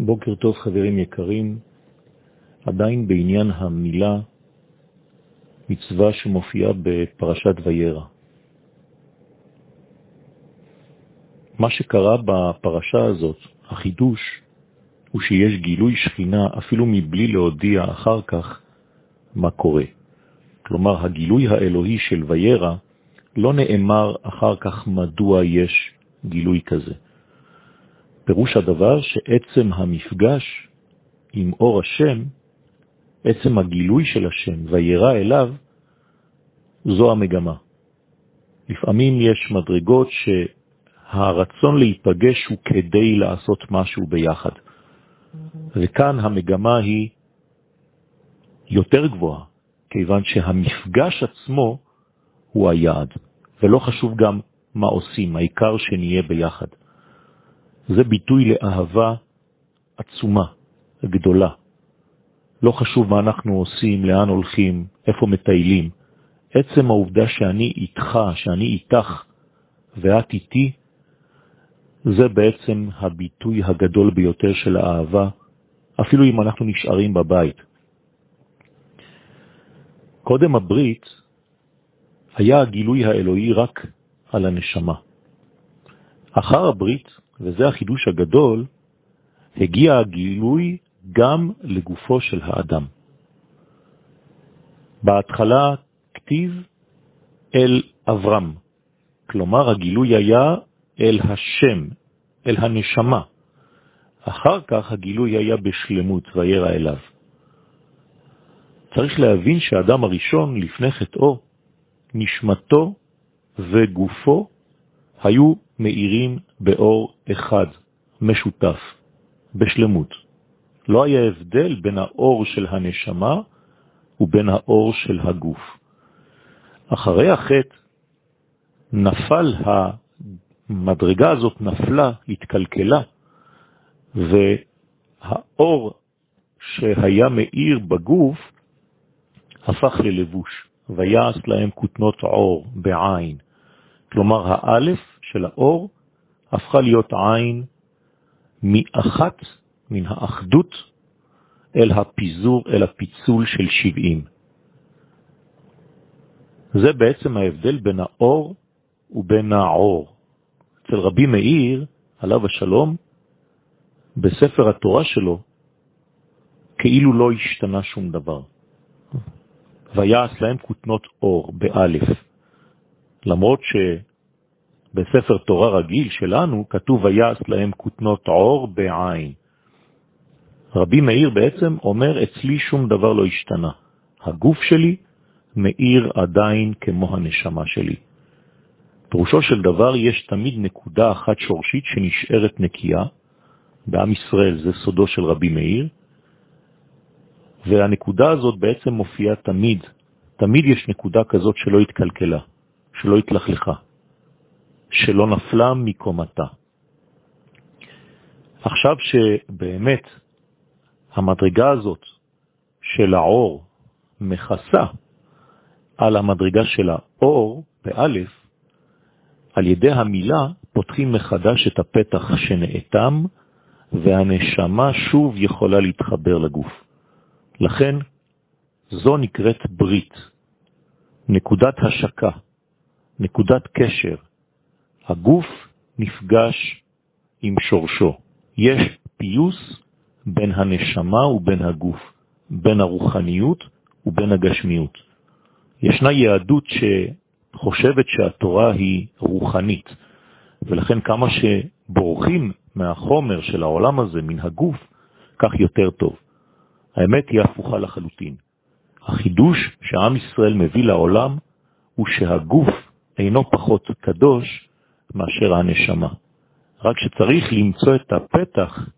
בוקר טוב חברים יקרים, עדיין בעניין המילה מצווה שמופיעה בפרשת וירא. מה שקרה בפרשה הזאת, החידוש, הוא שיש גילוי שכינה אפילו מבלי להודיע אחר כך מה קורה. כלומר, הגילוי האלוהי של וירא לא נאמר אחר כך מדוע יש גילוי כזה. פירוש הדבר שעצם המפגש עם אור השם, עצם הגילוי של השם וירא אליו, זו המגמה. לפעמים יש מדרגות שהרצון להיפגש הוא כדי לעשות משהו ביחד. וכאן המגמה היא יותר גבוהה, כיוון שהמפגש עצמו הוא היעד, ולא חשוב גם מה עושים, העיקר שנהיה ביחד. זה ביטוי לאהבה עצומה, גדולה. לא חשוב מה אנחנו עושים, לאן הולכים, איפה מטיילים. עצם העובדה שאני איתך, שאני איתך ואת איתי, זה בעצם הביטוי הגדול ביותר של האהבה, אפילו אם אנחנו נשארים בבית. קודם הברית היה הגילוי האלוהי רק על הנשמה. אחר הברית וזה החידוש הגדול, הגיע הגילוי גם לגופו של האדם. בהתחלה כתיב אל אברהם, כלומר הגילוי היה אל השם, אל הנשמה. אחר כך הגילוי היה בשלמות וירא אליו. צריך להבין שהאדם הראשון לפני חטאו, נשמתו וגופו היו מאירים באור אחד, משותף, בשלמות. לא היה הבדל בין האור של הנשמה ובין האור של הגוף. אחרי החטא נפל המדרגה הזאת, נפלה, התקלקלה, והאור שהיה מאיר בגוף הפך ללבוש, ויעש להם כותנות עור בעין. כלומר, האלף של האור הפכה להיות עין מאחת, מן האחדות, אל הפיזור, אל הפיצול של שבעים. זה בעצם ההבדל בין האור ובין העור. אצל רבי מאיר, עליו השלום, בספר התורה שלו, כאילו לא השתנה שום דבר. ויעש להם כותנות אור, באלף. למרות שבספר תורה רגיל שלנו כתוב ויעש להם כותנות עור בעין. רבי מאיר בעצם אומר, אצלי שום דבר לא השתנה. הגוף שלי מאיר עדיין כמו הנשמה שלי. פירושו של דבר, יש תמיד נקודה אחת שורשית שנשארת נקייה. בעם ישראל זה סודו של רבי מאיר, והנקודה הזאת בעצם מופיעה תמיד. תמיד יש נקודה כזאת שלא התקלקלה. שלא התלכלכה, שלא נפלה מקומתה. עכשיו שבאמת המדרגה הזאת של האור מכסה על המדרגה של האור, באלף, על ידי המילה פותחים מחדש את הפתח שנאטם, והנשמה שוב יכולה להתחבר לגוף. לכן זו נקראת ברית, נקודת השקה, נקודת קשר. הגוף נפגש עם שורשו. יש פיוס בין הנשמה ובין הגוף, בין הרוחניות ובין הגשמיות. ישנה יהדות שחושבת שהתורה היא רוחנית, ולכן כמה שבורחים מהחומר של העולם הזה, מן הגוף, כך יותר טוב. האמת היא הפוכה לחלוטין. החידוש שעם ישראל מביא לעולם הוא שהגוף אינו פחות קדוש מאשר הנשמה. רק שצריך למצוא את הפתח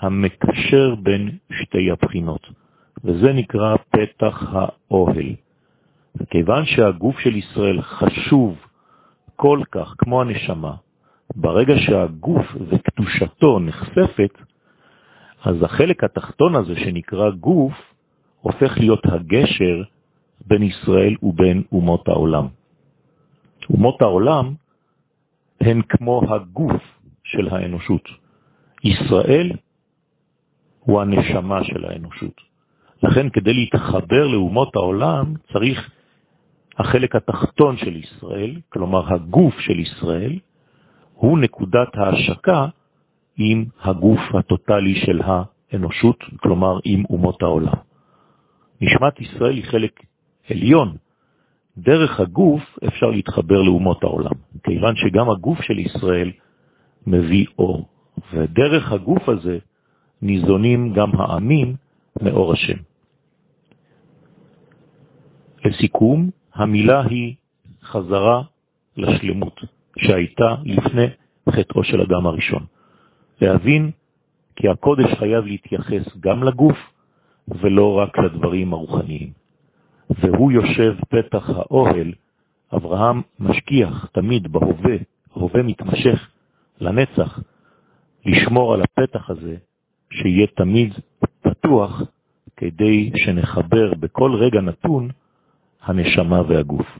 המקשר בין שתי הבחינות, וזה נקרא פתח האוהל. וכיוון שהגוף של ישראל חשוב כל כך כמו הנשמה, ברגע שהגוף וקדושתו נחשפת, אז החלק התחתון הזה שנקרא גוף הופך להיות הגשר בין ישראל ובין אומות העולם. אומות העולם הן כמו הגוף של האנושות. ישראל הוא הנשמה של האנושות. לכן כדי להתחבר לאומות העולם צריך החלק התחתון של ישראל, כלומר הגוף של ישראל, הוא נקודת ההשקה עם הגוף הטוטלי של האנושות, כלומר עם אומות העולם. נשמת ישראל היא חלק עליון. דרך הגוף אפשר להתחבר לאומות העולם, כיוון שגם הגוף של ישראל מביא אור, ודרך הגוף הזה ניזונים גם העמים מאור השם. לסיכום, המילה היא חזרה לשלמות שהייתה לפני חטאו של אדם הראשון. להבין כי הקודש חייב להתייחס גם לגוף ולא רק לדברים הרוחניים. והוא יושב פתח האוהל, אברהם משגיח תמיד בהווה, הווה מתמשך לנצח, לשמור על הפתח הזה, שיהיה תמיד פתוח, כדי שנחבר בכל רגע נתון הנשמה והגוף.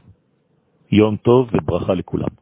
יום טוב וברכה לכולם.